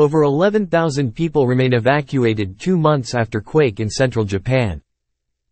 Over 11,000 people remain evacuated two months after quake in central Japan.